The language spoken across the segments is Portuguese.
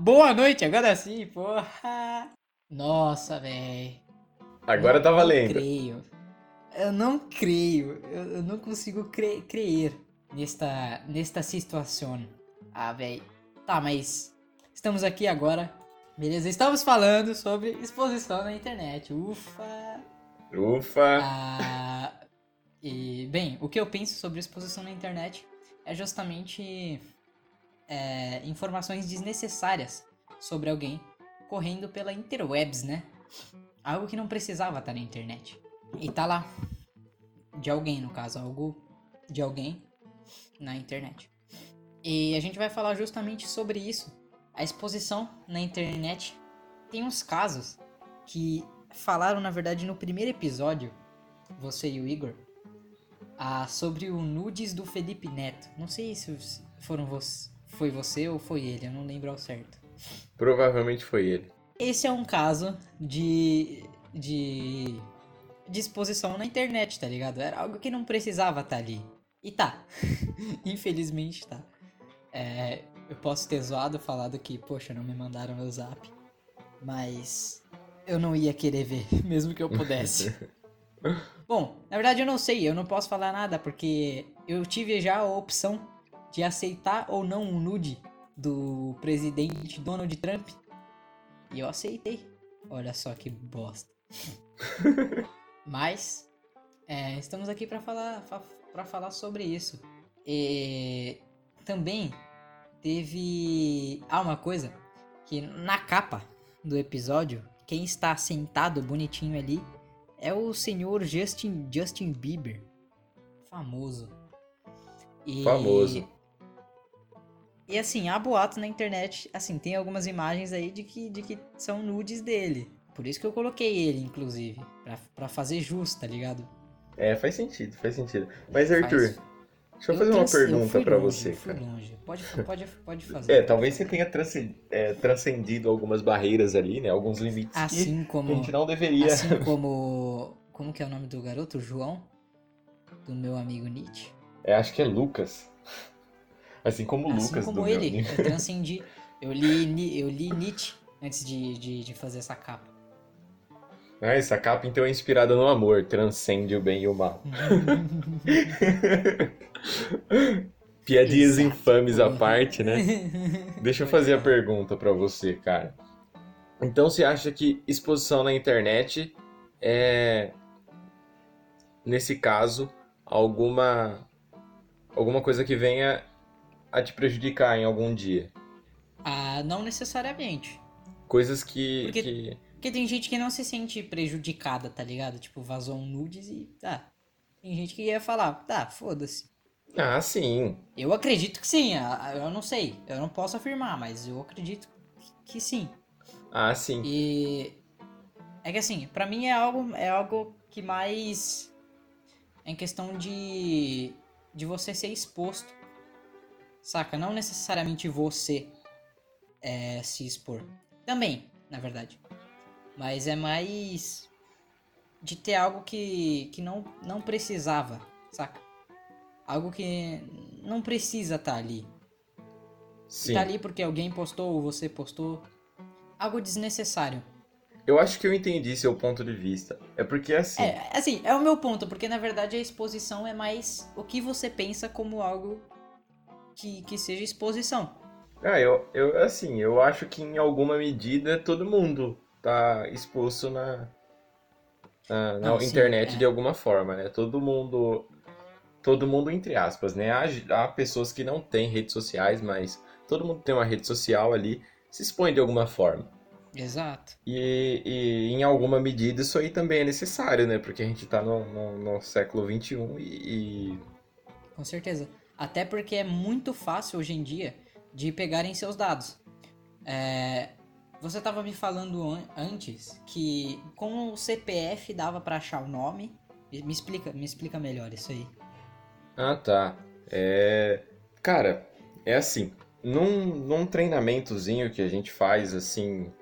Boa noite, agora sim, porra. Nossa, velho. Agora tá valendo. Eu não creio. Eu não creio. Eu, eu não consigo cre crer nesta, nesta situação. Ah, velho. Tá, mas estamos aqui agora. Beleza? Estamos falando sobre exposição na internet. Ufa. Ufa. Ah, e, bem, o que eu penso sobre exposição na internet é justamente é, informações desnecessárias sobre alguém correndo pela interwebs, né? Algo que não precisava estar na internet. E tá lá. De alguém, no caso, algo de alguém na internet. E a gente vai falar justamente sobre isso. A exposição na internet tem uns casos que falaram, na verdade, no primeiro episódio, você e o Igor, ah, sobre o nudes do Felipe Neto. Não sei se foram você, foi você ou foi ele, eu não lembro ao certo. Provavelmente foi ele. Esse é um caso de de exposição na internet, tá ligado? Era algo que não precisava estar tá ali. E tá. Infelizmente tá. É, eu posso ter zoado, falado que, poxa, não me mandaram meu zap. Mas eu não ia querer ver, mesmo que eu pudesse. Bom, na verdade eu não sei, eu não posso falar nada, porque eu tive já a opção de aceitar ou não um nude do presidente Donald Trump. E eu aceitei. Olha só que bosta. Mas é, estamos aqui para falar para falar sobre isso. E também teve ah uma coisa que na capa do episódio quem está sentado bonitinho ali é o senhor Justin Justin Bieber, famoso. E, famoso. E assim, há boatos na internet, assim, tem algumas imagens aí de que, de que são nudes dele. Por isso que eu coloquei ele, inclusive, pra, pra fazer justo, tá ligado? É, faz sentido, faz sentido. Mas, Arthur, faz... deixa eu, eu fazer uma pergunta para você, cara. Longe. Pode, pode, pode fazer. É, talvez você tenha é, transcendido algumas barreiras ali, né? Alguns limites assim que como, a gente não deveria... Assim como... Como que é o nome do garoto? João? Do meu amigo Nietzsche? É, acho que é Lucas. Assim como o assim Lucas. como ele, eu transcendi. Eu li, eu li Nietzsche antes de, de, de fazer essa capa. Ah, essa capa então é inspirada no amor, transcende o bem e o mal. Piadinhas Exato. infames à parte, né? Deixa eu fazer a pergunta para você, cara. Então você acha que exposição na internet é, nesse caso, alguma alguma coisa que venha a te prejudicar em algum dia? Ah, não necessariamente. Coisas que. Porque, que... porque tem gente que não se sente prejudicada, tá ligado? Tipo, vazou um nudes e. Tá. Tem gente que ia falar, tá, foda-se. Ah, sim. Eu acredito que sim. Ah, eu não sei. Eu não posso afirmar, mas eu acredito que sim. Ah, sim. E. É que assim, para mim é algo, é algo que mais. É em questão de. de você ser exposto Saca? Não necessariamente você é, se expor. Também, na verdade. Mas é mais de ter algo que, que não, não precisava, saca? Algo que não precisa estar tá ali. Sim. Tá ali porque alguém postou ou você postou. Algo desnecessário. Eu acho que eu entendi seu ponto de vista. É porque assim. É, assim, é o meu ponto, porque na verdade a exposição é mais o que você pensa como algo que, que seja exposição. Ah, eu, eu, assim, eu acho que em alguma medida todo mundo tá exposto na, na, na Não, internet sim, é. de alguma forma, né? Todo mundo, todo mundo entre aspas, né? Há, há pessoas que não têm redes sociais, mas todo mundo tem uma rede social ali, se expõe de alguma forma. Exato. E, e em alguma medida isso aí também é necessário, né? Porque a gente tá no, no, no século XXI e, e... Com certeza. Até porque é muito fácil hoje em dia de pegarem seus dados. É, você estava me falando an antes que com o CPF dava para achar o nome. Me explica, me explica melhor isso aí. Ah, tá. É... Cara, é assim. Num, num treinamentozinho que a gente faz assim,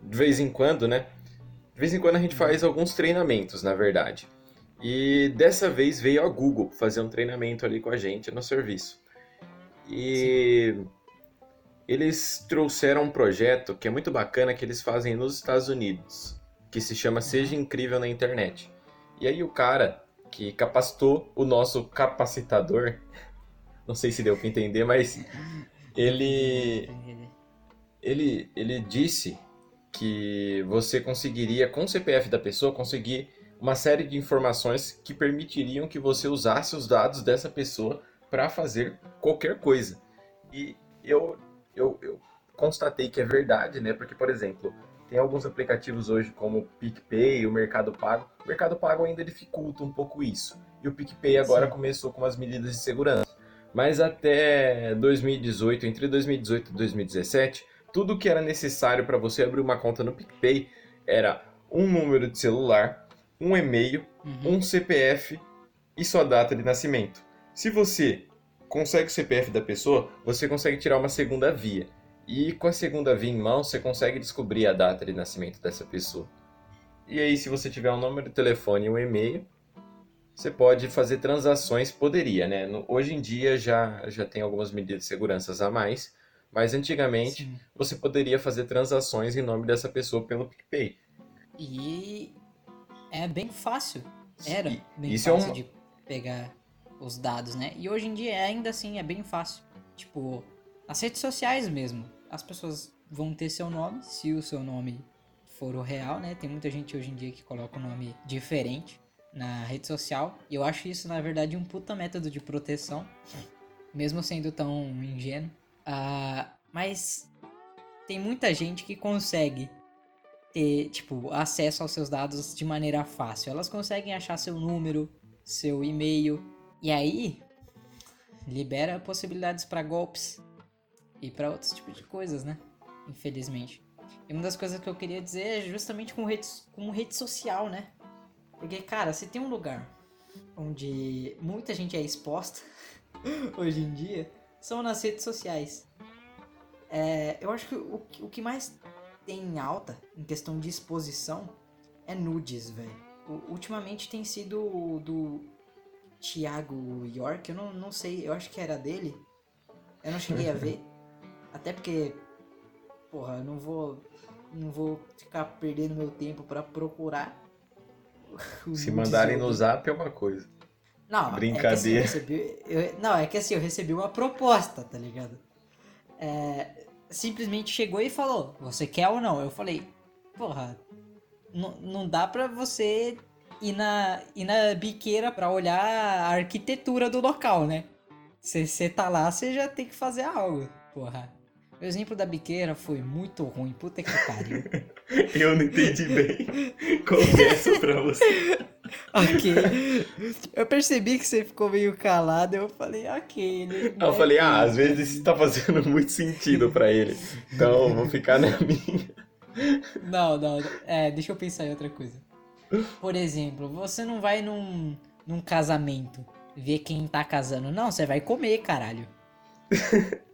de vez em quando, né? De vez em quando a gente faz alguns treinamentos, na verdade. E dessa vez veio a Google fazer um treinamento ali com a gente no serviço. E, eles trouxeram um projeto que é muito bacana que eles fazem nos Estados Unidos, que se chama Seja Incrível na Internet. E aí o cara que capacitou o nosso capacitador, não sei se deu para entender, mas ele ele ele disse que você conseguiria com o CPF da pessoa conseguir uma série de informações que permitiriam que você usasse os dados dessa pessoa para fazer qualquer coisa. E eu, eu, eu constatei que é verdade, né? Porque, por exemplo, tem alguns aplicativos hoje como o PicPay, o Mercado Pago. O Mercado Pago ainda dificulta um pouco isso. E o PicPay agora Sim. começou com as medidas de segurança. Mas até 2018, entre 2018 e 2017, tudo que era necessário para você abrir uma conta no PicPay era um número de celular, um e-mail, uhum. um CPF e sua data de nascimento. Se você consegue o CPF da pessoa, você consegue tirar uma segunda via. E com a segunda via em mão, você consegue descobrir a data de nascimento dessa pessoa. E aí, se você tiver um número de telefone e um e-mail, você pode fazer transações, poderia, né? Hoje em dia já, já tem algumas medidas de segurança a mais, mas antigamente Sim. você poderia fazer transações em nome dessa pessoa pelo PicPay. E é bem fácil. Era bem Isso fácil é um... de pegar os dados, né? E hoje em dia ainda assim é bem fácil. Tipo, as redes sociais mesmo. As pessoas vão ter seu nome, se o seu nome for o real, né? Tem muita gente hoje em dia que coloca o um nome diferente na rede social. E eu acho isso, na verdade, um puta método de proteção. Mesmo sendo tão ingênuo. Uh, mas tem muita gente que consegue ter, tipo, acesso aos seus dados de maneira fácil. Elas conseguem achar seu número, seu e-mail, e aí, libera possibilidades para golpes e para outros tipos de coisas, né? Infelizmente. E uma das coisas que eu queria dizer é justamente com rede, com rede social, né? Porque, cara, se tem um lugar onde muita gente é exposta hoje em dia, são nas redes sociais. É, eu acho que o, o que mais tem em alta em questão de exposição é nudes, velho. Ultimamente tem sido do Thiago York, eu não, não sei, eu acho que era dele. Eu não cheguei a ver. Até porque, porra, eu não vou, não vou ficar perdendo meu tempo para procurar. Se mandarem no zap é uma coisa. Não, Brincadeira. É assim, eu recebi, eu, não, é que assim, eu recebi uma proposta, tá ligado? É, simplesmente chegou e falou, você quer ou não? Eu falei, porra, não dá pra você ir na, ir na biqueira pra olhar a arquitetura do local, né? Se você tá lá, você já tem que fazer algo, porra. O exemplo da biqueira foi muito ruim, puta que pariu. Eu não entendi bem. Confesso pra você. ok. Eu percebi que você ficou meio calado, eu falei, ok. Ele eu falei, ah, às vezes isso tá fazendo muito sentido pra ele. Então, vou ficar na minha. Não, não, é, deixa eu pensar em outra coisa. Por exemplo, você não vai num, num casamento ver quem tá casando. Não, você vai comer, caralho.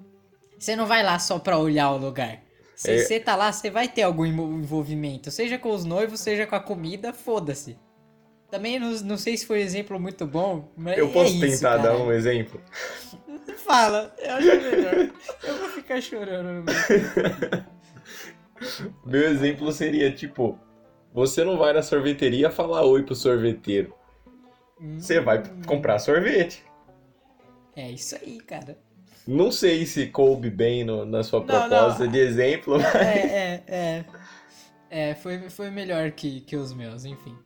Você não vai lá só pra olhar o lugar. Se é... você tá lá, você vai ter algum envolvimento. Seja com os noivos, seja com a comida, foda-se. Também não, não sei se foi um exemplo muito bom, mas. Eu posso é tentar isso, dar um exemplo? Fala, eu acho melhor. Eu vou ficar chorando. Meu exemplo seria tipo: você não vai na sorveteria falar oi pro sorveteiro. Hum. Você vai comprar sorvete. É isso aí, cara. Não sei se coube bem no, na sua não, proposta não. de exemplo, é, mas... É, é, é. É, foi, foi melhor que, que os meus, enfim.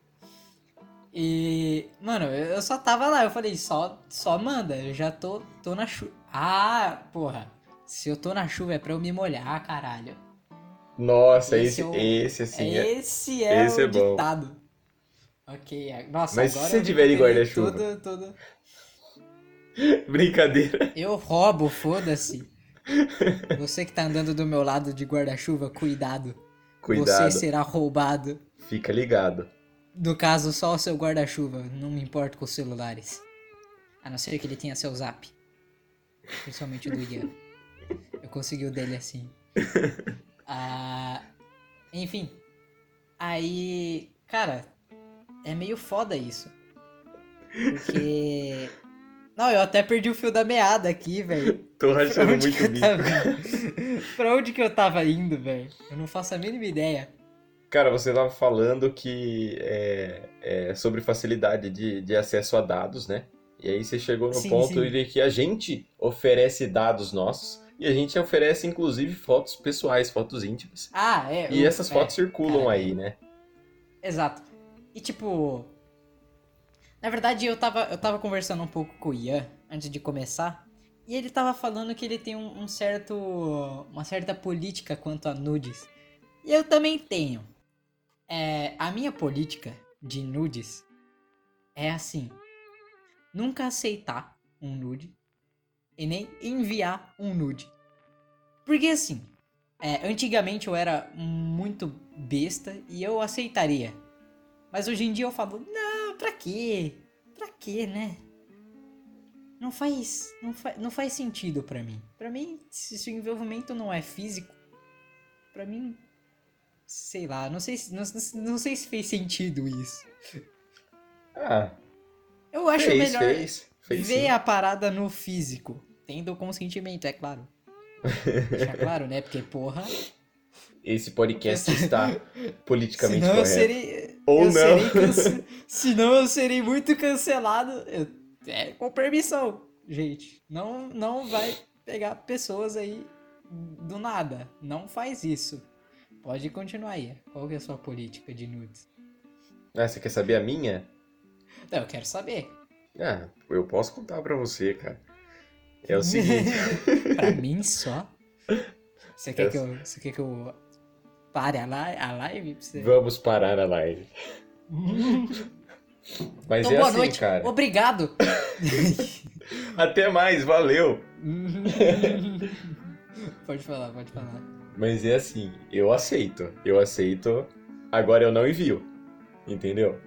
E, mano, eu só tava lá, eu falei, só, só manda, eu já tô, tô na chuva. Ah, porra, se eu tô na chuva é pra eu me molhar, caralho. Nossa, esse, esse, é assim. É, esse é esse o é ditado. Ok, nossa, Mas se você tiver de guarda-chuva. Todo, todo... Brincadeira. Eu roubo, foda-se. Você que tá andando do meu lado de guarda-chuva, cuidado. Cuidado. Você será roubado. Fica ligado. No caso, só o seu guarda-chuva. Não me importo com os celulares. A não ser que ele tenha seu zap. Principalmente o do Ian. Eu consegui o dele assim. Ah, enfim. Aí, cara, é meio foda isso. Porque Não, eu até perdi o fio da meada aqui, velho. Tô rachando muito bico. Tava... pra onde que eu tava indo, velho? Eu não faço a mínima ideia. Cara, você tava falando que é, é sobre facilidade de, de acesso a dados, né? E aí você chegou no Sim, ponto sim. de que a gente oferece dados nossos e a gente oferece inclusive fotos pessoais, fotos íntimas. Ah, é. E o- essas é, fotos circulam cara, aí, né? Exato. E tipo. Na verdade, eu tava, eu tava conversando um pouco com o Ian antes de começar. E ele tava falando que ele tem um, um certo. uma certa política quanto a nudes. E eu também tenho. É, a minha política de nudes é assim: nunca aceitar um nude e nem enviar um nude. Porque assim, é, antigamente eu era muito besta e eu aceitaria. Mas hoje em dia eu falo, não, pra quê? Pra quê, né? Não faz, não, fa não faz sentido pra mim. Pra mim, se, o envolvimento não é físico, pra mim, sei lá, não sei, se- não, não sei se fez sentido isso. Ah, Eu acho fez, melhor fez. Fez ver sim. a parada no físico, tendo consentimento, é claro. Deixar claro, né? Porque, porra, Esse podcast está politicamente senão correto. serei, Ou eu não. cance- senão eu serei muito cancelado. Eu- é, com permissão, gente. Não, não vai pegar pessoas aí do nada. Não faz isso. Pode continuar aí. Qual que é a sua política de nudes? Ah, você quer saber a minha? Não, eu quero saber. Ah, eu posso contar pra você, cara. É o seguinte. pra mim só? Você quer, Eu- que eu, você quer que eu pare a, li a live? Você... Vamos parar a live. Mas Então, é boa assim, noite. cara. Obrigado. Até mais, valeu. pode falar, pode falar. Mas é assim, eu aceito. Eu aceito. Agora eu não envio. Entendeu?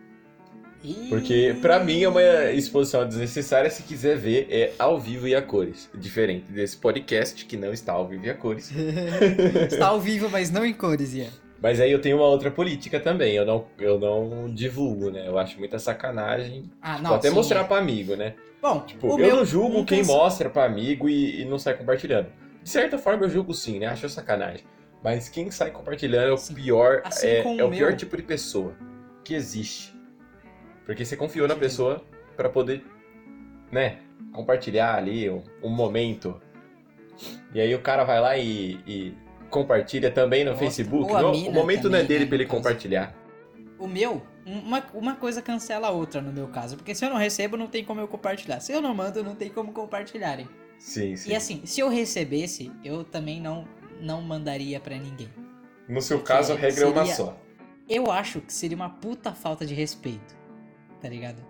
Porque pra mim é uma exposição desnecessária se quiser ver é ao vivo e a cores. Diferente desse podcast que não está ao vivo e a cores. Está ao vivo, mas não em cores, Ian. Mas aí eu tenho uma outra política também. Eu não, eu não divulgo, né? Eu acho muita sacanagem. Ah, Vou não. até sim, mostrar é. pra amigo, né? Bom, Tipo, o eu meu não julgo quem cansa- mostra pra amigo e, e não sai compartilhando. De certa forma eu julgo sim, né? Acho sacanagem. Mas quem sai compartilhando é o Sim. pior, Assim é, é o pior tipo de pessoa que existe. Porque você confiou na pessoa pra poder, né, compartilhar ali um, um momento. E aí o cara vai lá e, e compartilha também no Mostra. Facebook. Não, o momento não é também, dele né, pra ele compartilhar. O meu, uma, uma coisa cancela a outra no meu caso. Porque se eu não recebo, não tem como eu compartilhar. Se eu não mando, não tem como compartilharem. Sim, sim. E assim, se eu recebesse, eu também não, não mandaria pra ninguém. no seu caso, a seria- regra é uma seria- só. Eu acho que seria uma puta falta de respeito. Tá ligado?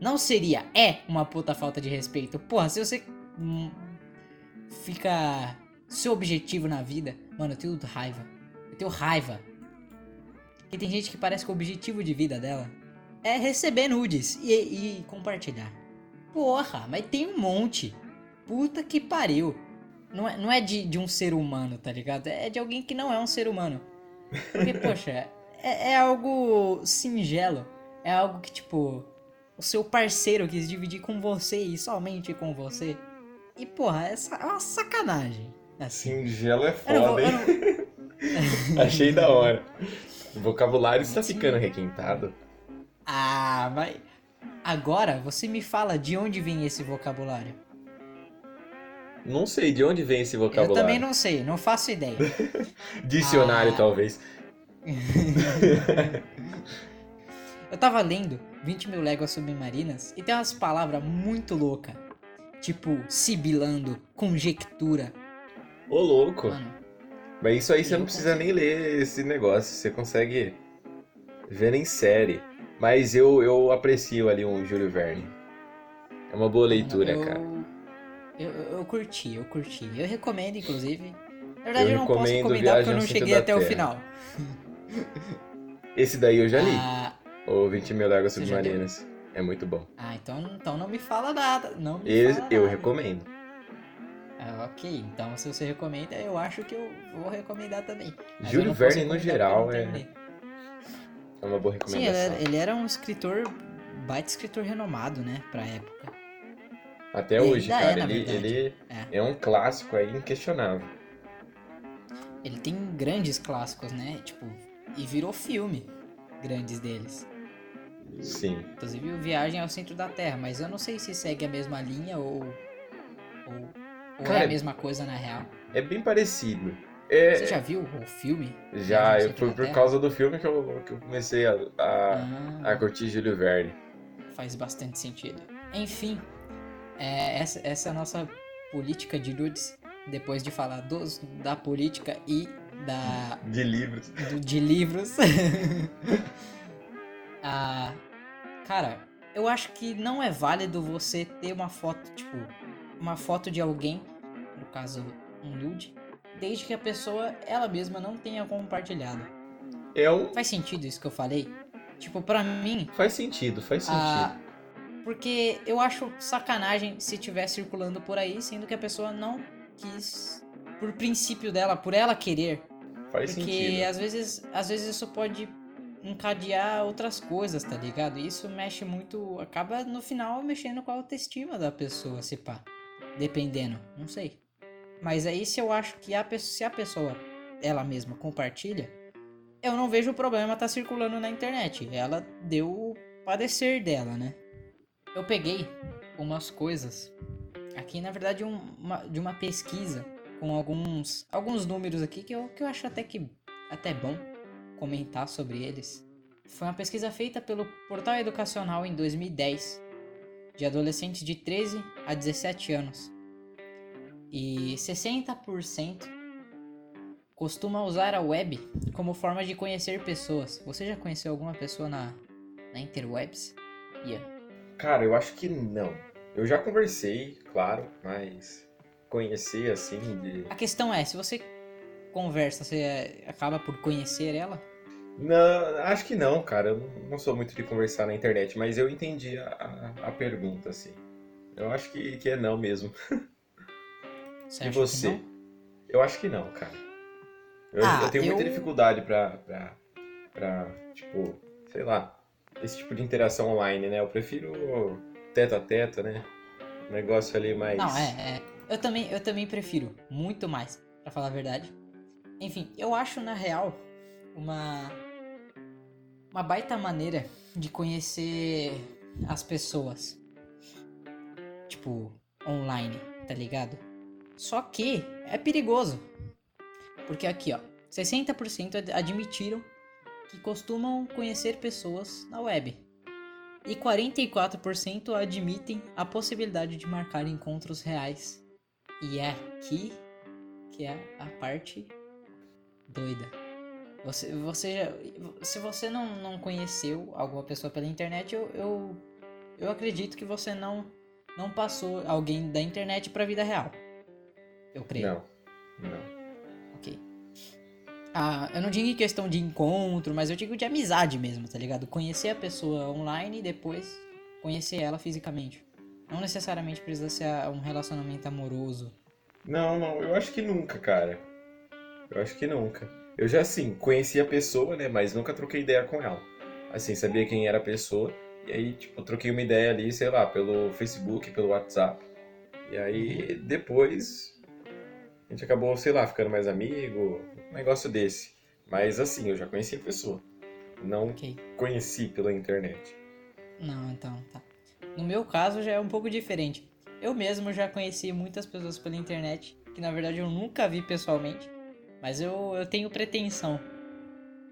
Não seria, é uma puta falta de respeito. Porra, se você hum, fica. Seu objetivo na vida. Mano, eu tenho raiva. Eu tenho raiva. E tem gente que parece que o objetivo de vida dela é receber nudes e, e compartilhar. Porra, mas tem um monte. Puta que pariu. Não é, não é de, de um ser humano, tá ligado? É de alguém que não é um ser humano. Porque, poxa, é, é algo singelo. É algo que, tipo, o seu parceiro quis dividir com você e somente com você. E, porra, é, sa- é uma sacanagem. Assim. Singelo é vou- foda, eu hein? não- Achei da hora. O vocabulário está Sim. ficando requintado. Ah, mas. Agora você me fala de onde vem esse vocabulário. Não sei de onde vem esse Eu vocabulário. também não sei, não faço ideia. Dicionário, Ah. talvez. Eu tava lendo 20 mil léguas submarinas e tem umas palavras muito loucas. Tipo, sibilando, conjectura. Ô, louco. Mano, Mas isso aí você Eu não precisa nem ler esse negócio. Você consegue ver em série. Mas eu, eu aprecio ali um Júlio Verne. É uma boa leitura, eu, cara. Eu, eu, curti, eu curti. Eu recomendo, inclusive. Na verdade, eu, Eu não posso recomendar porque eu não cheguei até o Terra. final. Esse daí eu já li. Ah, O 20 mil leu? submarinas. É muito bom. ah, então, então não me fala nada. Não me Esse fala eu nada. recomendo. Ah, ok, então se você recomenda, eu acho que eu vou recomendar também. Mas Júlio Verne, no geral, é, é uma boa Sim, ele recomendação. era, ele era um escritor, baita escritor renomado, né, pra época. Até E hoje, é, cara, na ele, ele É. é um clássico aí inquestionável. Ele tem grandes clássicos, né? Tipo, e virou filme grandes deles. Sim. Inclusive o Viagem ao Centro da Terra, mas eu não sei se segue a mesma linha ou. ou, ou é Cara, a mesma coisa na real. É bem parecido. É, Você já viu o filme? já, eu, foi por causa do filme que eu, que eu comecei a, a, Ah, a curtir Júlio Verne. faz bastante sentido. Enfim, é, essa, essa é a nossa política de Lourdes. Depois de falar dos, da política e da, De livros. do- de livros. ah, cara, eu acho que não é válido você ter uma foto, tipo, uma foto de alguém, no caso, um nude, desde que a pessoa, ela mesma, não tenha compartilhado. Um. Faz sentido isso que eu falei? Tipo, pra mim, Faz sentido, faz sentido. ah, porque eu acho sacanagem se estiver circulando por aí, sendo que a pessoa não quis, por princípio dela, por ela querer, faz porque sentido. às vezes, às vezes isso pode encadear outras coisas, tá ligado? E Isso mexe muito, acaba no final mexendo com a autoestima da pessoa, se pá. Dependendo, não sei. Mas aí se eu acho que a pessoa, se a pessoa ela mesma compartilha, eu não vejo o problema tá circulando na internet. Ela deu o padecer dela, né? Eu peguei umas coisas aqui, na verdade, um- uma, de uma pesquisa com alguns, alguns números aqui que eu, que eu acho até que até bom comentar sobre eles. Foi uma pesquisa feita pelo Portal Educacional em 2010, de adolescentes de 13 a 17 anos. E 60% costuma usar a web como forma de conhecer pessoas. Você já conheceu alguma pessoa na, na interwebs? Ian? Cara, eu acho que não. Eu já conversei, claro, mas conhecer assim de. A questão é, se você conversa, você eh, acaba por conhecer ela? Não, acho que não, cara. Eu não- sou muito de conversar na internet, mas eu entendi a, a, a pergunta, assim. Eu acho que, que é não mesmo. Você e você? Eu acho que não, cara. Eu, Ah, eu tenho muita eu- dificuldade pra, pra, pra, tipo, sei lá, esse tipo de interação online, né? Eu prefiro teta a teta, né? Um negócio ali mais. Não, é, é. Eu também, eu também prefiro muito mais, pra falar a verdade. Enfim, eu acho na real uma uma baita maneira de conhecer as pessoas. Tipo, online, tá ligado? Só que é perigoso. Porque aqui, ó, 60% ad- admitiram que costumam conhecer pessoas na web. E 44% admitem a possibilidade de marcar encontros reais. E é aqui que é a parte doida. Você, você já- se você não, não conheceu alguma pessoa pela internet, eu, eu, eu acredito que você não, não passou alguém da internet pra vida real. Eu creio. Não, não. Ah, eu não digo em questão de encontro, mas eu digo de amizade mesmo, tá ligado? Conhecer a pessoa online e depois conhecer ela fisicamente. Não necessariamente precisa ser ah, um relacionamento amoroso. Não, não, eu acho que nunca, cara. Eu acho que nunca. Eu já, assim, conheci a pessoa, né? Mas nunca troquei ideia com ela. Assim, sabia quem era a pessoa. E aí, tipo, troquei uma ideia ali, sei lá, pelo Facebook, pelo WhatsApp. E aí, depois, a gente acabou, sei lá, ficando mais amigo, um negócio desse. Mas, assim, eu já conheci a pessoa. Não Ok. conheci pela internet. Não, então, tá. No meu caso já é um pouco diferente. Eu mesmo já conheci muitas pessoas pela internet, que na verdade eu nunca vi pessoalmente, mas eu, eu tenho pretensão.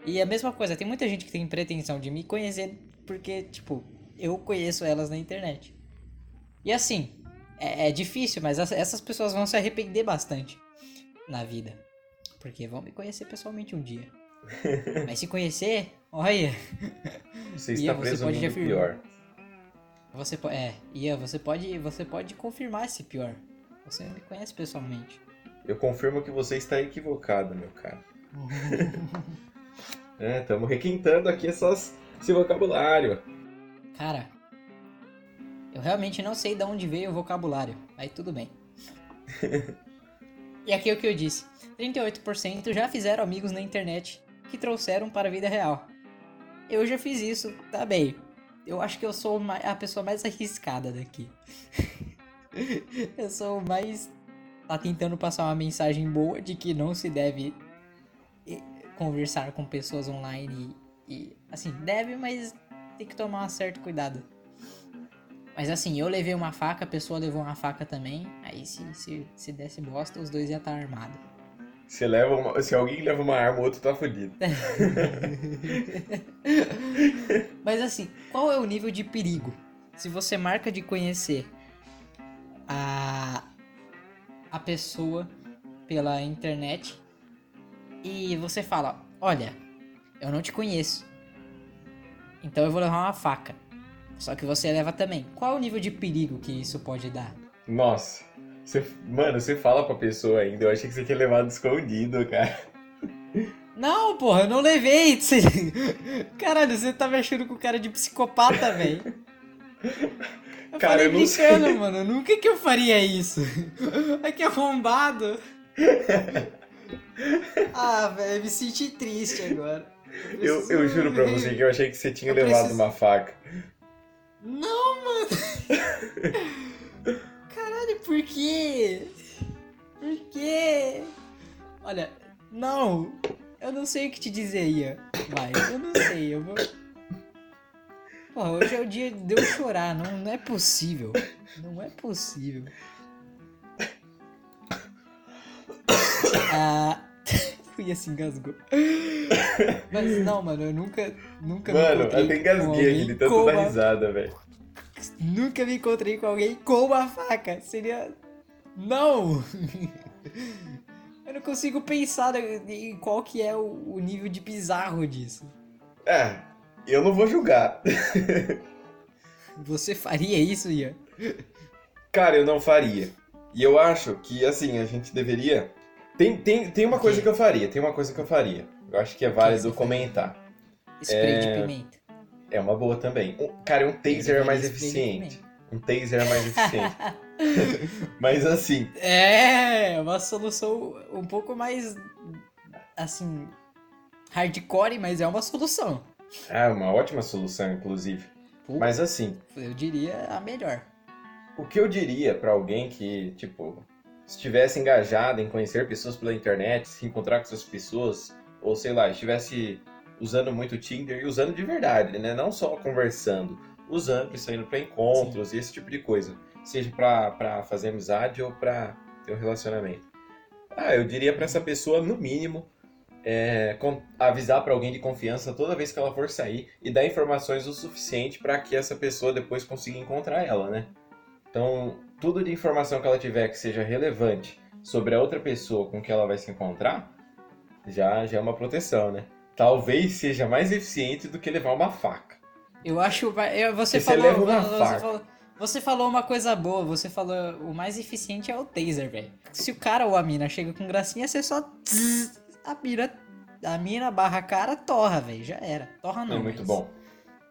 E a mesma coisa, tem muita gente que tem pretensão de me conhecer porque, tipo, eu conheço elas na internet. E assim, é, é difícil, mas as- essas pessoas vão se arrepender bastante na vida. Porque vão me conhecer pessoalmente um dia. mas se conhecer, olha. Você está você preso no pode pior. Você pode. É, Ian, você pode, você pode confirmar esse pior. Você me conhece pessoalmente. Eu confirmo que você está equivocado, meu cara. É, estamos requintando aqui essas, esse vocabulário. Cara, eu realmente não sei de onde veio o vocabulário. Aí tudo bem. e aqui é o que eu disse: 38% já fizeram amigos na internet que trouxeram para a vida real. Eu já fiz isso, tá bem. Eu acho que eu sou a pessoa mais arriscada daqui. Eu sou mais. Tá tentando passar uma mensagem boa de que não se deve eh, conversar com pessoas online e. e assim, deve, mas tem que tomar um certo cuidado. Mas assim, eu levei uma faca, a pessoa levou uma faca também. Aí se, se, se desse bosta, os dois iam estar armados. Se, leva uma, se alguém leva uma arma, o outro tá fudido. Mas assim, qual é o nível de perigo? Se você marca de conhecer a, a pessoa pela internet e você fala: Olha, eu não te conheço, então eu vou levar uma faca. Só que você leva também. Qual é o nível de perigo que isso pode dar? Nossa. Você, mano, você fala pra pessoa ainda. Eu achei que você tinha levado escondido, cara. Não, porra, eu não levei. Caralho, você tá mexendo com cara de psicopata, velho. Eu cara, falei eu não brincando, sei. mano. Nunca que eu faria isso. Ai, que arrombado. ah, velho, me senti triste agora. Eu, eu, eu juro pra você que eu achei que você tinha eu levado preciso... uma faca. Não, mano! Caralho, por quê? Por quê? Olha, não! Eu não sei o que te dizer, Ian. Vai, eu não sei, eu vou. Porra, hoje é o dia de eu chorar, não, não é possível. Não é possível. Ah. O Ian se engasgou. Mas não, mano, eu nunca, nunca mano, me até engasguei aqui de tanto dar risada, velho. Nunca me encontrei com alguém com uma faca. Seria... Não! eu não consigo pensar em qual que é o, nível de bizarro disso. É, eu não vou julgar. Você faria isso, Ian? Cara, eu não faria. E eu acho que, assim, a gente deveria... Tem, tem, tem uma coisa que eu faria, tem uma coisa que eu faria. Eu acho que é válido comentar. Spray é... de pimenta. É uma boa também. Um, cara, um taser é mais eficiente. Um taser é mais eficiente. Mas assim. É, uma solução um pouco mais. Assim. Hardcore, mas é uma solução. É, uma ótima solução, inclusive. mas assim. Eu diria a melhor. O que eu diria para alguém que, tipo, estivesse engajado em conhecer pessoas pela internet, se encontrar com essas pessoas, ou sei lá, estivesse usando muito o Tinder e usando de verdade, né? Não só conversando, usando, saindo para encontros Sim. e esse tipo de coisa. Seja para fazer amizade ou para ter um relacionamento. Ah, eu diria para essa pessoa, no mínimo, é, com, avisar para alguém de confiança toda vez que ela for sair e dar informações o suficiente para que essa pessoa depois consiga encontrar ela, né? Então, tudo de informação que ela tiver que seja relevante sobre a outra pessoa com que ela vai se encontrar, já, já é uma proteção, né? talvez seja mais eficiente do que levar uma faca. Eu acho. Você falou, você, uma você. Falou, você falou uma coisa boa. Você falou o mais eficiente é o taser, velho. Se o cara ou a mina chega com gracinha, você só. Tss, a mira. A mina barra cara torra, velho. Já era. Torra não. É muito bom.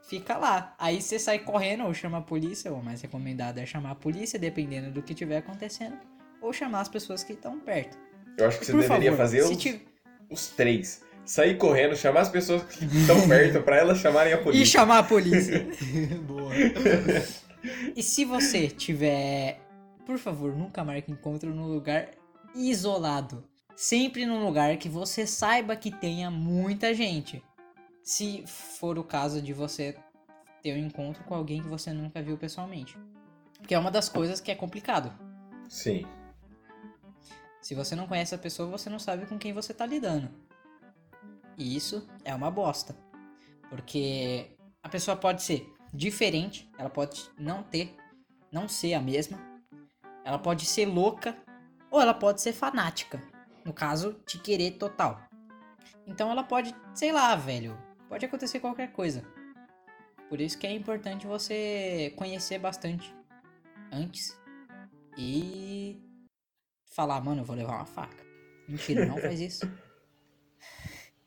Fica lá. Aí você sai correndo ou chama a polícia. O mais recomendado é chamar a polícia, dependendo do que tiver acontecendo. Ou chamar as pessoas que estão perto. Eu acho que você deveria favor, fazer os, os três sair correndo, chamar as pessoas que estão perto para elas chamarem a polícia. E chamar a polícia. Boa. E se você tiver, por favor, nunca marque encontro num lugar isolado. Sempre num lugar que você saiba que tenha muita gente. Se for o caso de você ter um encontro com alguém que você nunca viu pessoalmente. Porque é uma das coisas que é complicado. Sim. Se você não conhece a pessoa, você não sabe com quem você tá lidando. E isso é uma bosta. Porque a pessoa pode ser diferente, ela pode não ter, não ser a mesma. Ela pode ser louca ou ela pode ser fanática. No caso, te querer total. Então ela pode, sei lá, velho, pode acontecer qualquer coisa. Por isso que é importante você conhecer bastante antes e falar, mano, eu vou levar uma faca. Mentira, não faz isso.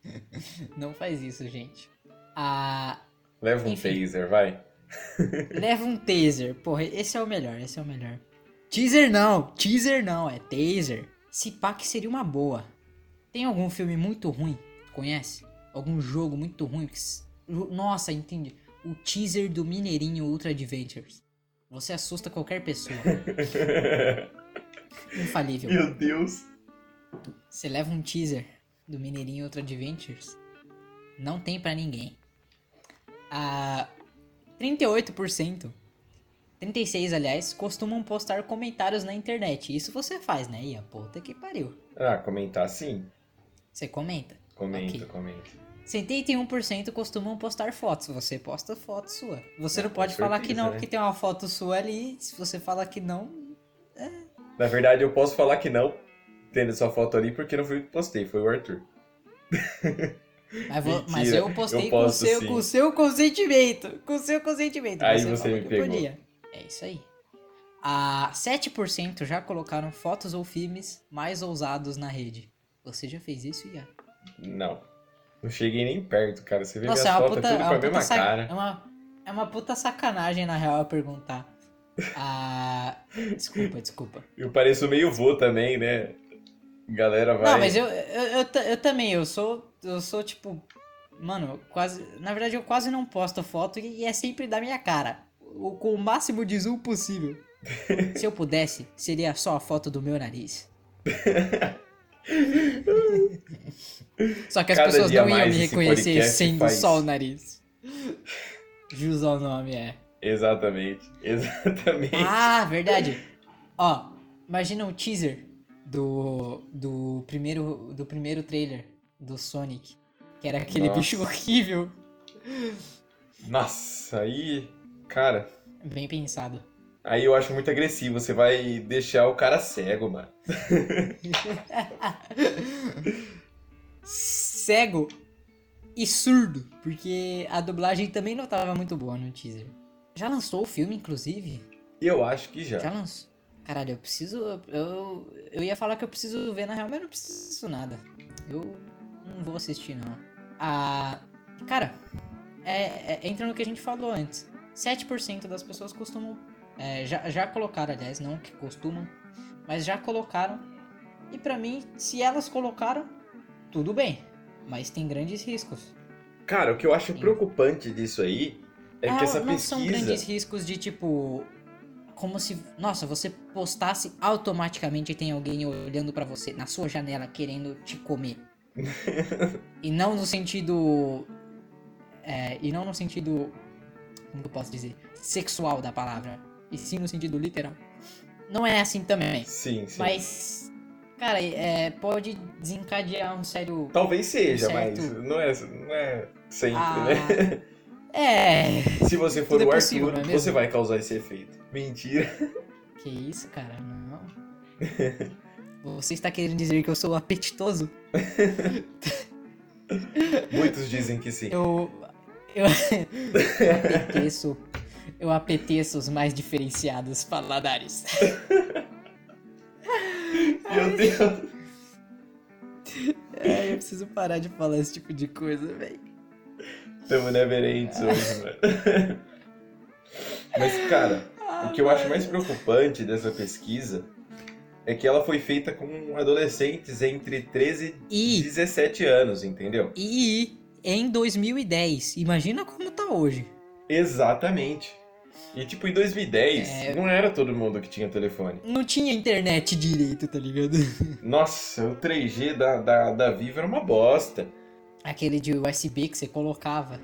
Não faz isso, gente. Ah, Leva um enfim, taser, vai. leva um taser. Porra, esse é o melhor, esse é o melhor. Teaser não, teaser não, é taser. Se pá que seria uma boa. Tem algum filme muito ruim? Conhece? Algum jogo muito ruim? Nossa, entendi. O teaser do Mineirinho Ultra Adventures. Você assusta qualquer pessoa. Infalível. Meu Deus. Você leva um teaser do Mineirinho Ultra Adventures. Não tem pra ninguém. A 38%, 36 aliás, costumam postar comentários na internet. Isso você faz, né? E a puta que pariu. Ah, comentar sim. Você comenta. Comenta, Ok. comenta. 71% costumam postar fotos. Você posta foto sua. Você Ah, não pode falar que certeza, não, né? porque tem uma foto sua ali. Se você fala que não. Na verdade, eu posso falar que não, tendo essa foto ali, porque não foi eu que postei, foi o Arthur. Mas, vou- mas eu postei eu com, seu, sim. com seu consentimento. Com o seu consentimento. Aí você falou me que pegou. podia. É isso aí. A 7% já colocaram fotos ou filmes mais ousados na rede. Você já fez isso, Ian? Não. Não cheguei nem perto, cara. Você vê Nossa, é minhas uma fotos puta, tudo é com a mesma puta sa- cara. É uma, é uma puta sacanagem, na real, eu perguntar. Ah, desculpa, desculpa. Eu pareço meio vô também, né? Galera vai. Não, mas eu, eu, eu, eu também, eu sou, eu sou tipo, mano, quase, na verdade eu quase não posto foto e é sempre da minha cara, o, com o máximo de zoom possível. Se eu pudesse, seria só a foto do meu nariz. Só que as Cada pessoas não iam me reconhecer sendo faz- só o nariz. Jus ao nome, é. Exatamente. Exatamente. Ah, verdade. Ó, imagina o teaser do, do, primeiro, do primeiro trailer do Sonic. Que era aquele Nossa. bicho horrível. Nossa, aí. Cara, Bem pensado. aí eu acho muito agressivo. Você vai deixar o cara cego, mano. Cego e surdo. Porque a dublagem também não tava muito boa no teaser. Já lançou o filme, inclusive? Eu acho que já. Já lançou. Caralho, eu preciso. Eu, eu ia falar que eu preciso ver na real, mas eu não preciso nada. Eu não vou assistir, não. Ah. Cara, é, é- entra no que a gente falou antes. 7% das pessoas costumam. é, já, já colocaram, aliás, não que costumam, mas já colocaram. E pra mim, se elas colocaram, tudo bem. Mas tem grandes riscos. Cara, o que eu acho preocupante disso aí é Ah, que essa não são grandes pesquisa. riscos de tipo. Como se. Nossa, você postasse automaticamente e tem alguém olhando pra você na sua janela querendo te comer. e não no sentido. É, e não no sentido. Como eu posso dizer? Sexual da palavra. E sim no sentido literal. Não é assim também. Sim, sim. Mas. Cara, é, pode desencadear um sério. Talvez seja, Certo. mas não é, não é sempre, Ah, né? É. Se você for tudo o é possível, Arthur, é você vai causar esse efeito. Mentira. Que isso, cara? Não. Você está querendo dizer que eu sou apetitoso? Muitos dizem que sim. Eu. Eu, eu apeteço. Eu apeteço os mais diferenciados paladares. Meu Deus. É, eu preciso parar de falar esse tipo de coisa, velho. Tamo neverentes hoje, mano. Mas, cara, o que eu acho mais preocupante dessa pesquisa é que ela foi feita com adolescentes entre 13 e E, 17 anos, entendeu? e em 2010, imagina como tá hoje. Exatamente. E tipo, em 2010, É. não era todo mundo que tinha telefone. Não tinha internet direito, tá ligado? Nossa, o 3G da, da, da Vivo era uma bosta. Aquele de USB que você colocava.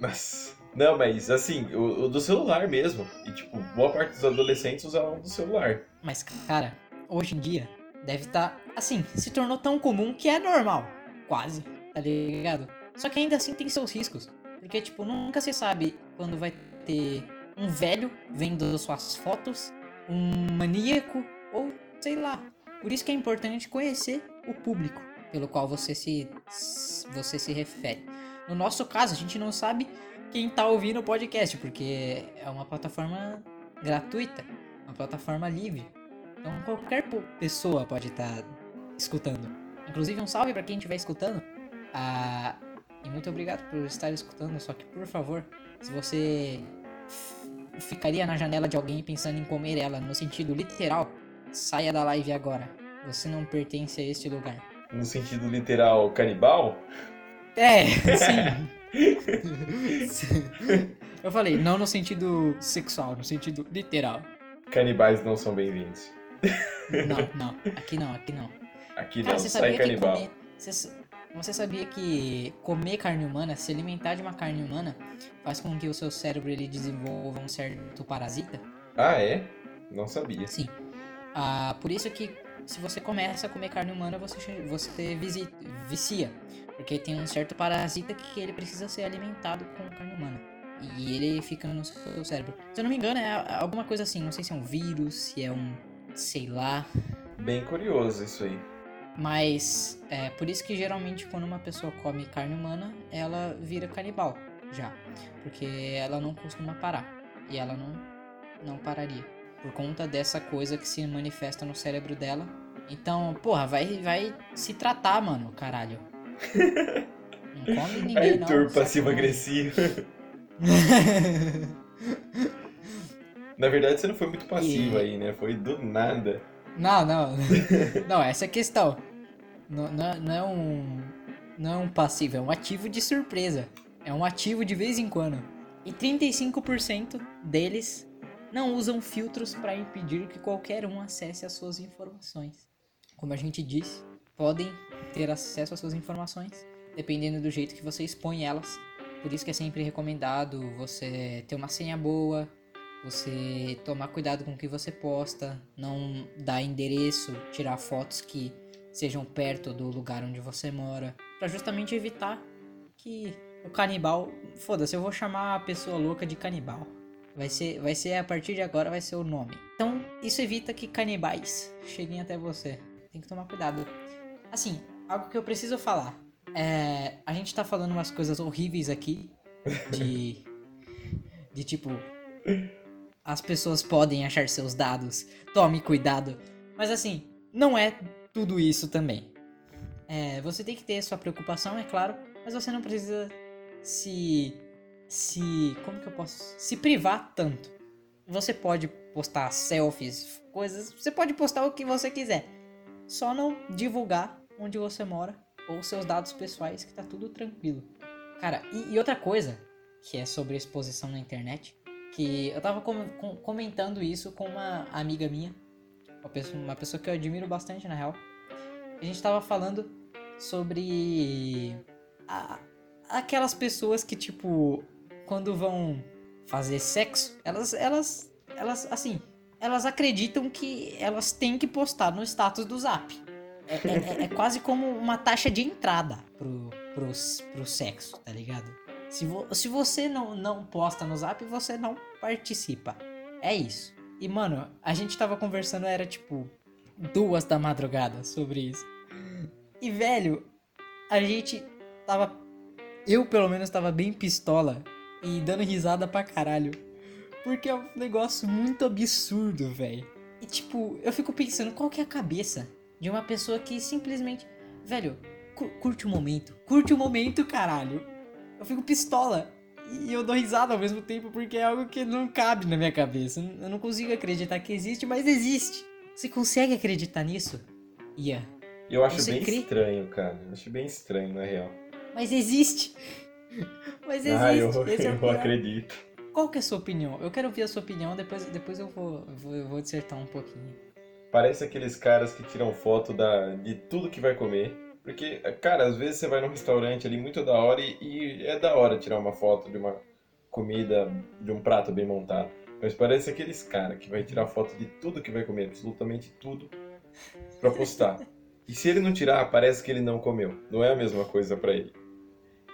Nossa. Não, mas assim, o, o do celular mesmo. E tipo, boa parte dos adolescentes usavam do celular. Mas, cara, hoje em dia deve estar assim, se tornou tão comum que é normal. Quase, tá ligado? Só que ainda assim tem seus riscos. Porque, tipo, nunca se sabe quando vai ter um velho vendo suas fotos, um maníaco, ou sei lá. Por isso que é importante conhecer o público pelo qual você se, você se refere. No nosso caso, a gente não sabe quem tá ouvindo o podcast, porque é uma plataforma gratuita, uma plataforma livre. Então qualquer pessoa pode estar escutando. Inclusive um salve pra quem estiver escutando. Ah, e muito obrigado por estar escutando. Só que por favor, se você ficaria na janela de alguém pensando em comer ela no sentido literal, saia da live agora. Você não pertence a este lugar. No sentido literal canibal, É, sim. Eu falei, não no sentido sexual, no sentido literal. Canibais não são bem-vindos. Não, não. Aqui não, aqui não. Aqui Cara, não, você sai canibal. comer. Você, você sabia que comer carne humana, se alimentar de uma carne humana, faz com que o seu cérebro ele desenvolva um certo parasita? Ah, é? Não sabia. Sim. Ah, por isso que se você começa a comer carne humana, você, você visi- vicia. Porque tem um certo parasita que ele precisa ser alimentado com carne humana. E ele fica no seu cérebro. Se eu não me engano, é alguma coisa assim. Não sei se é um vírus, se é um. sei lá. Bem curioso isso aí. Mas é por isso que geralmente quando uma pessoa come carne humana, ela vira canibal já. Porque ela não costuma parar. E ela não, não pararia. Por conta dessa coisa que se manifesta no cérebro dela. Então, porra, vai, vai se tratar, mano, caralho. Não come ninguém, não. Arthur sacanagem. passivo-agressivo. Na verdade, você não foi muito passivo E- aí, né? Foi do nada. Não, não. Não, essa é a questão. Não, não, é- é um. É um passivo, é um ativo de surpresa. É um ativo de vez em quando. E 35% deles não usam filtros para impedir que qualquer um acesse as suas informações. Como a gente disse, podem ter acesso às suas informações dependendo do jeito que você expõe elas. Por isso que é sempre recomendado você ter uma senha boa, você tomar cuidado com o que você posta, não dar endereço, tirar fotos que sejam perto do lugar onde você mora, Pra justamente evitar que o canibal, foda-se, eu vou chamar a pessoa louca de canibal. Vai ser, vai ser a partir de agora vai ser o nome. Então, isso evita que canibais cheguem até você. Tem que tomar cuidado. Assim, algo que eu preciso falar. É, a gente tá falando umas coisas horríveis aqui de de tipo as pessoas podem achar seus dados. Tome cuidado. Mas assim, não é tudo isso também. É, você tem que ter sua preocupação, é claro, mas você não precisa se. se. como que eu posso. se privar tanto. Você pode postar selfies, coisas. Você pode postar o que você quiser. Só não divulgar onde você mora ou seus dados pessoais, que tá tudo tranquilo. Cara, e, e outra coisa, que é sobre exposição na internet, que eu tava com- com- comentando isso com uma amiga minha, uma pessoa, uma pessoa que eu admiro bastante na real. A gente tava falando sobre a- aquelas pessoas que tipo quando vão fazer sexo, elas elas elas assim, elas acreditam que elas têm que postar no status do Zap. É, é- é- é quase como uma taxa de entrada pro, pro, pro sexo, tá ligado? Se, vo- se você não, não posta no zap, você não participa. É isso. E, mano, a gente tava conversando, era tipo duas da madrugada sobre isso. E, velho, a gente tava. Eu, pelo menos, tava bem pistola e dando risada pra caralho. Porque é um negócio muito absurdo, velho. E, tipo, eu fico pensando, qual que é a cabeça de uma pessoa que simplesmente. Velho, cu- curte o momento. Curte o momento, caralho. Eu fico pistola. E eu dou risada ao mesmo tempo porque é algo que não cabe na minha cabeça. Eu não consigo acreditar que existe, mas existe. Você consegue acreditar nisso? Ian. Eu acho Você bem crê? estranho, cara. Eu acho bem estranho, na real. Mas existe. Mas existe. ah, eu, Esse é eu acredito. Qual que é a sua opinião? Eu quero ouvir a sua opinião, depois, depois eu, vou, eu vou, eu vou dissertar um pouquinho. Parece aqueles caras que tiram foto da, de tudo que vai comer. Porque, cara, às vezes você vai num restaurante ali muito da hora e, e é da hora tirar uma foto de uma comida, de um prato bem montado. Mas parece aqueles caras que vai tirar foto de tudo que vai comer, absolutamente tudo, pra postar. E se ele não tirar, parece que ele não comeu. Não é a mesma coisa pra ele.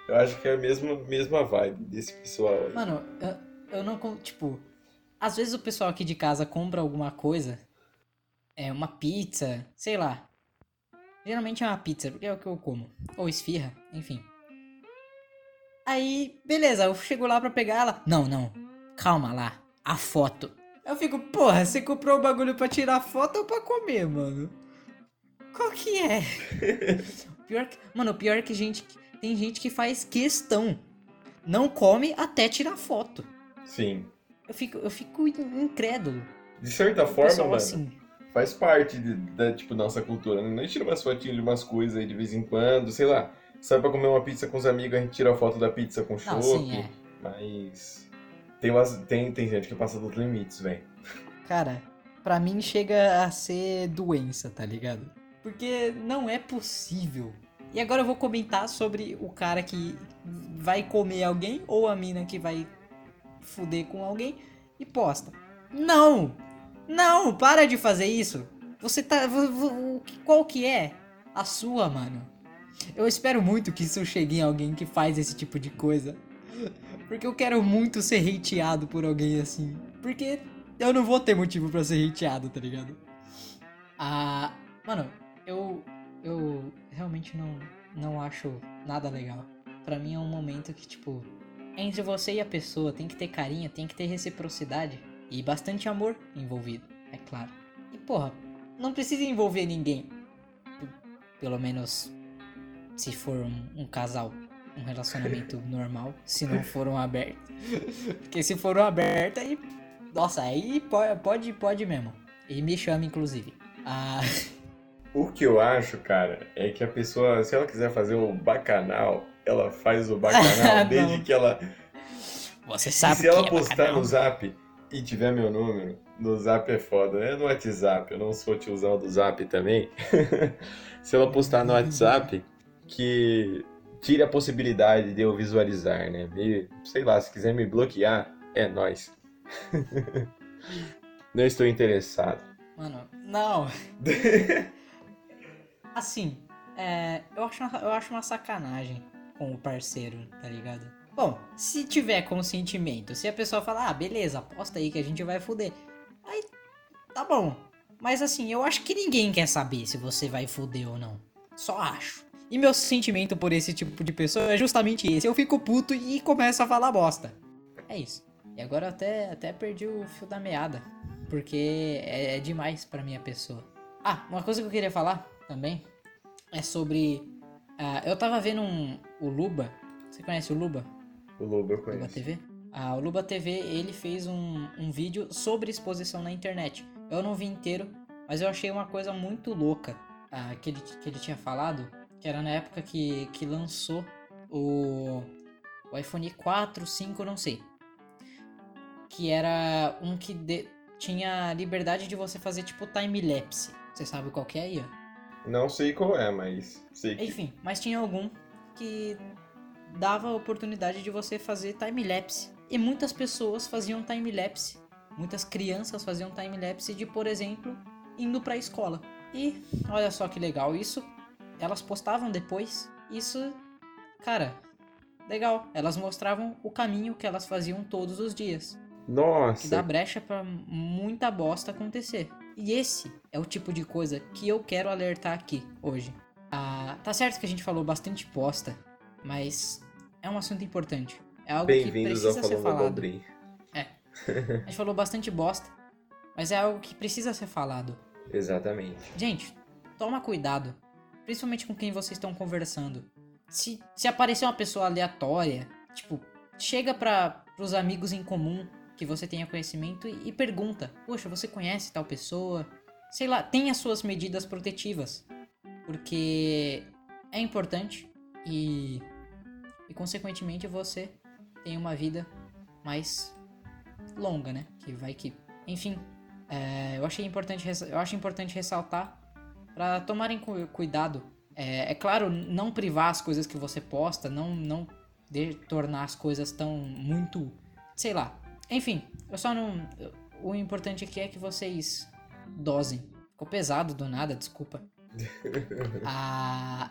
Eu acho que é a mesma, mesma vibe desse pessoal aí. Mano, eu, eu não. Tipo, às vezes o pessoal aqui de casa compra alguma coisa, é uma pizza, sei lá. Geralmente é uma pizza, porque é o que eu como. Ou esfirra, enfim. Aí, beleza, eu chego lá pra pegar ela. Não, não, calma lá, a foto. Eu fico, porra, você comprou o bagulho pra tirar foto ou pra comer, mano? Qual que é? Pior que, mano, o pior é que gente, tem gente que faz questão. Não come até tirar foto. Sim. Eu fico, eu fico in- incrédulo. De certa forma, pessoal, mano, assim, faz parte de- da, tipo, nossa cultura. né? Nós tiramos umas fotinhas de umas coisas aí de vez em quando, sei lá. sai pra comer uma pizza com os amigos, a gente tira a foto da pizza com chopp. É. Mas. Tem, umas, tem, tem gente que passa dos limites, velho. Cara, pra mim chega a ser doença, tá ligado? Porque não é possível. E agora eu vou comentar sobre o cara que vai comer alguém ou a mina que vai fuder com alguém e posta. Não! Não, para de fazer isso. Você tá. Qual que é a sua, mano? Eu espero muito que isso chegue em alguém que faz esse tipo de coisa. Porque eu quero muito ser hateado por alguém assim. Porque eu não vou ter motivo para ser hateado, tá ligado? Ah. Mano, eu. Eu realmente não, não acho nada legal. Para mim é um momento que, tipo, entre você e a pessoa tem que ter carinho, tem que ter reciprocidade e bastante amor envolvido, é claro. E porra, não precisa envolver ninguém. P pelo menos se for um, um casal, um relacionamento normal, se não for um aberto. Porque se for um aberto, aí. Nossa, aí pode, pode, pode mesmo. E me chama, inclusive. Ah. O que eu acho, cara, é que a pessoa, se ela quiser fazer o bacanal, ela faz o bacanal desde que ela. Você sabe e se ela é postar bacanal. no zap e tiver meu número, no zap é foda, é no WhatsApp, eu não sou tiozão do zap também. se ela postar no WhatsApp, que tire a possibilidade de eu visualizar, né? Me, sei lá, se quiser me bloquear, é nós. não estou interessado. Mano, não. assim, é, eu, acho uma, eu acho uma sacanagem com o parceiro, tá ligado? Bom, se tiver consentimento, se a pessoa falar, ah, beleza, aposta aí que a gente vai fuder. Aí, tá bom. Mas assim, eu acho que ninguém quer saber se você vai fuder ou não. Só acho. E meu sentimento por esse tipo de pessoa é justamente esse. Eu fico puto e começo a falar bosta. É isso. E agora eu até, até perdi o fio da meada. Porque é, é demais pra minha pessoa. Ah, uma coisa que eu queria falar também é sobre. Uh, eu tava vendo um, o Luba. Você conhece o Luba? O Luba eu conheço. Luba TV? Ah, o Luba TV ele fez um, um vídeo sobre exposição na internet. Eu não vi inteiro, mas eu achei uma coisa muito louca uh, que, ele, que ele tinha falado. Que era na época que, que lançou o, o iPhone 4, 5, não sei. Que era um que de, tinha liberdade de você fazer tipo time-lapse. Você sabe qual que é aí? Não sei qual é, mas sei que... Enfim, mas tinha algum que dava a oportunidade de você fazer time-lapse. E muitas pessoas faziam time-lapse. Muitas crianças faziam time-lapse de, por exemplo, indo pra escola. E olha só que legal, isso elas postavam depois. Isso, cara, legal. Elas mostravam o caminho que elas faziam todos os dias. Nossa. Que dá brecha para muita bosta acontecer. E esse é o tipo de coisa que eu quero alertar aqui hoje. Ah, tá certo que a gente falou bastante bosta, mas é um assunto importante. É algo que precisa ser falado. É. A gente falou bastante bosta, mas é algo que precisa ser falado. Exatamente. Gente, toma cuidado, principalmente com quem vocês estão conversando. Se, se aparecer uma pessoa aleatória, tipo, chega para os amigos em comum que você tenha conhecimento e, e pergunta: Poxa, você conhece tal pessoa? Sei lá, tem as suas medidas protetivas. Porque é importante e, e consequentemente você tem uma vida mais longa, né? Que vai que. Enfim, é, eu, achei importante, eu acho importante ressaltar para tomarem cuidado. É, é, claro, não privar as coisas que você posta, não, não de, tornar as coisas tão muito. Sei lá, enfim, eu só não. O importante aqui é que vocês dosem. Ficou pesado do nada, desculpa. ah,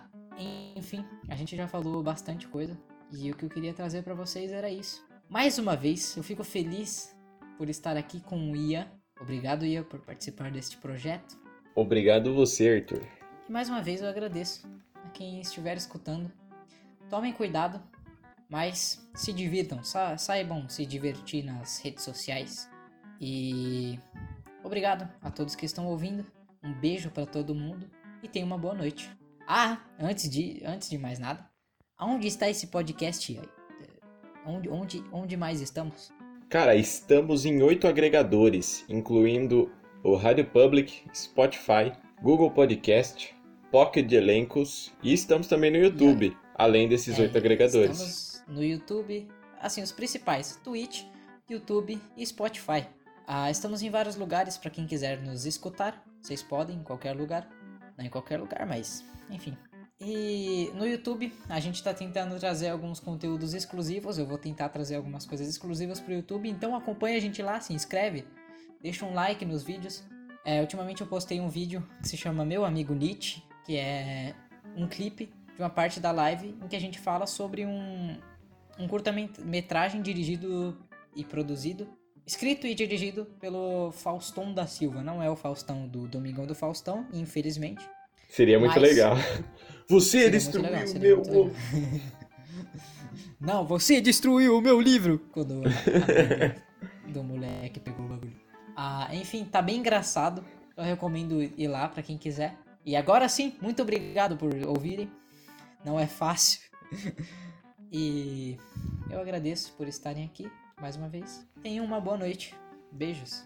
enfim, a gente já falou bastante coisa. E o que eu queria trazer para vocês era isso. Mais uma vez, eu fico feliz por estar aqui com o Ian. Obrigado, Ian, por participar deste projeto. Obrigado você, Arthur. E mais uma vez eu agradeço a quem estiver escutando. Tomem cuidado mas se divirtam, sa saibam se divertir nas redes sociais. E obrigado a todos que estão ouvindo. Um beijo para todo mundo e tenha uma boa noite. Ah, antes de, antes de mais nada, aonde está esse podcast? Onde, onde, onde mais estamos? Cara, estamos em oito agregadores, incluindo o Rádio Public, Spotify, Google Podcast, Pocket de Elencos e estamos também no YouTube, além desses É, oito agregadores. Estamos no YouTube, assim, os principais: Twitch, YouTube e Spotify. Ah, estamos em vários lugares para quem quiser nos escutar. Vocês podem em qualquer lugar. Não em qualquer lugar, mas enfim. E no YouTube a gente está tentando trazer alguns conteúdos exclusivos. Eu vou tentar trazer algumas coisas exclusivas para o YouTube. Então acompanha a gente lá, se inscreve, deixa um like nos vídeos. É, ultimamente eu postei um vídeo que se chama Meu Amigo Nietzsche, que é um clipe de uma parte da live em que a gente fala sobre um, um curta-metragem dirigido e produzido, escrito e dirigido pelo Faustão da Silva. Não é o Faustão do Domingão do Faustão, infelizmente. Seria muito Mas- legal. Você destruiu legal, seria meu. Não, você destruiu o meu livro! Quando a do moleque pegou o. Ah, enfim, tá bem engraçado. Eu recomendo ir lá pra quem quiser. E agora sim, muito obrigado por ouvirem. Não é fácil. E eu agradeço por estarem aqui mais uma vez. Tenham uma boa noite. Beijos.